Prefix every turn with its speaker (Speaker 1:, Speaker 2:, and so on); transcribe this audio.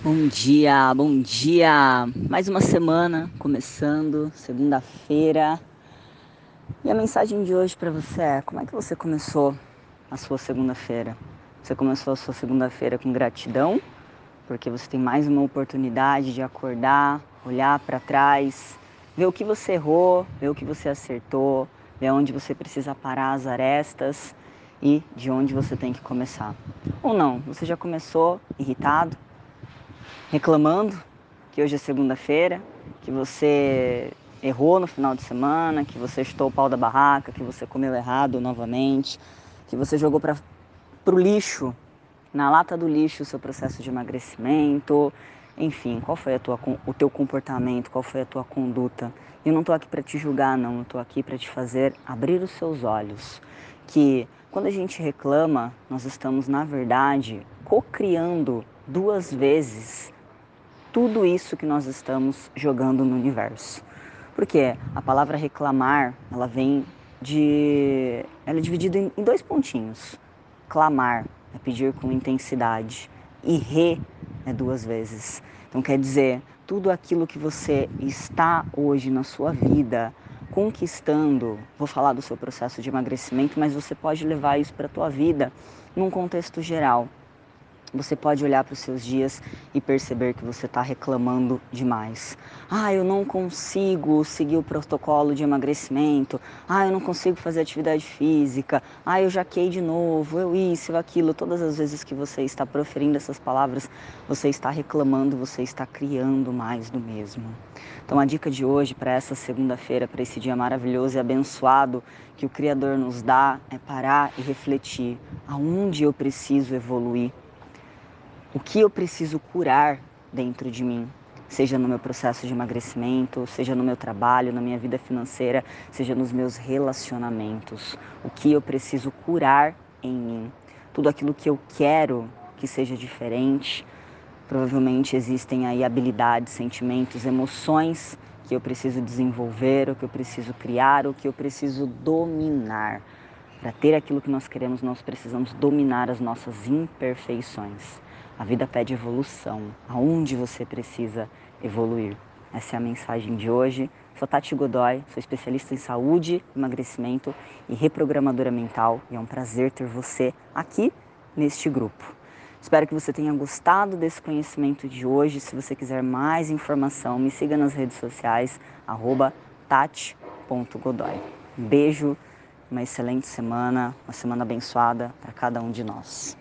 Speaker 1: Bom dia, bom dia! Mais uma semana começando, segunda-feira. E a mensagem de hoje para você é: como é que você começou a sua segunda-feira? Você começou a sua segunda-feira com gratidão, porque você tem mais uma oportunidade de acordar, olhar para trás, ver o que você errou, ver o que você acertou, ver onde você precisa parar as arestas e de onde você tem que começar. Ou não, você já começou irritado, reclamando que hoje é segunda-feira, que você errou no final de semana, que você estou o pau da barraca, que você comeu errado novamente, que você jogou para o lixo, na lata do lixo, o seu processo de emagrecimento, enfim, qual foi tua, o teu comportamento, qual foi a tua conduta. Eu não estou aqui para te julgar, não, eu estou aqui para te fazer abrir os seus olhos. Que quando a gente reclama, nós estamos, na verdade, co-criando duas vezes tudo isso que nós estamos jogando no universo. Porque a palavra reclamar, ela vem de. Ela é dividida em, dois pontinhos. Clamar é pedir com intensidade, e re é duas vezes. Então quer dizer, tudo aquilo que você está hoje na sua vida conquistando, vou falar do seu processo de emagrecimento, mas você pode levar isso para a tua vida num contexto geral. Você pode olhar para os seus dias e perceber que você está reclamando demais. Ah, eu não consigo seguir o protocolo de emagrecimento. Ah, eu não consigo fazer atividade física. Ah, eu jaquei de novo. Eu isso, eu aquilo. Todas as vezes que você está proferindo essas palavras, você está reclamando, você está criando mais do mesmo. Então, a dica de hoje para essa segunda-feira, para esse dia maravilhoso e abençoado que o Criador nos dá, é parar e refletir aonde eu preciso evoluir o que eu preciso curar dentro de mim, seja no meu processo de emagrecimento, seja no meu trabalho, na minha vida financeira, seja nos meus relacionamentos. O que eu preciso curar em mim. Tudo aquilo que eu quero que seja diferente. Provavelmente existem aí habilidades, sentimentos, emoções que eu preciso desenvolver, o que eu preciso criar, o que eu preciso dominar. Para ter aquilo que nós queremos, nós precisamos dominar as nossas imperfeições. A vida pede evolução. Aonde você precisa evoluir? Essa é a mensagem de hoje. Sou Tati Godoy, sou especialista em saúde, emagrecimento e reprogramadora mental e é um prazer ter você aqui neste grupo. Espero que você tenha gostado desse conhecimento de hoje. Se você quiser mais informação, me siga nas redes sociais, tati.godoy. beijo, uma excelente semana, uma semana abençoada para cada um de nós.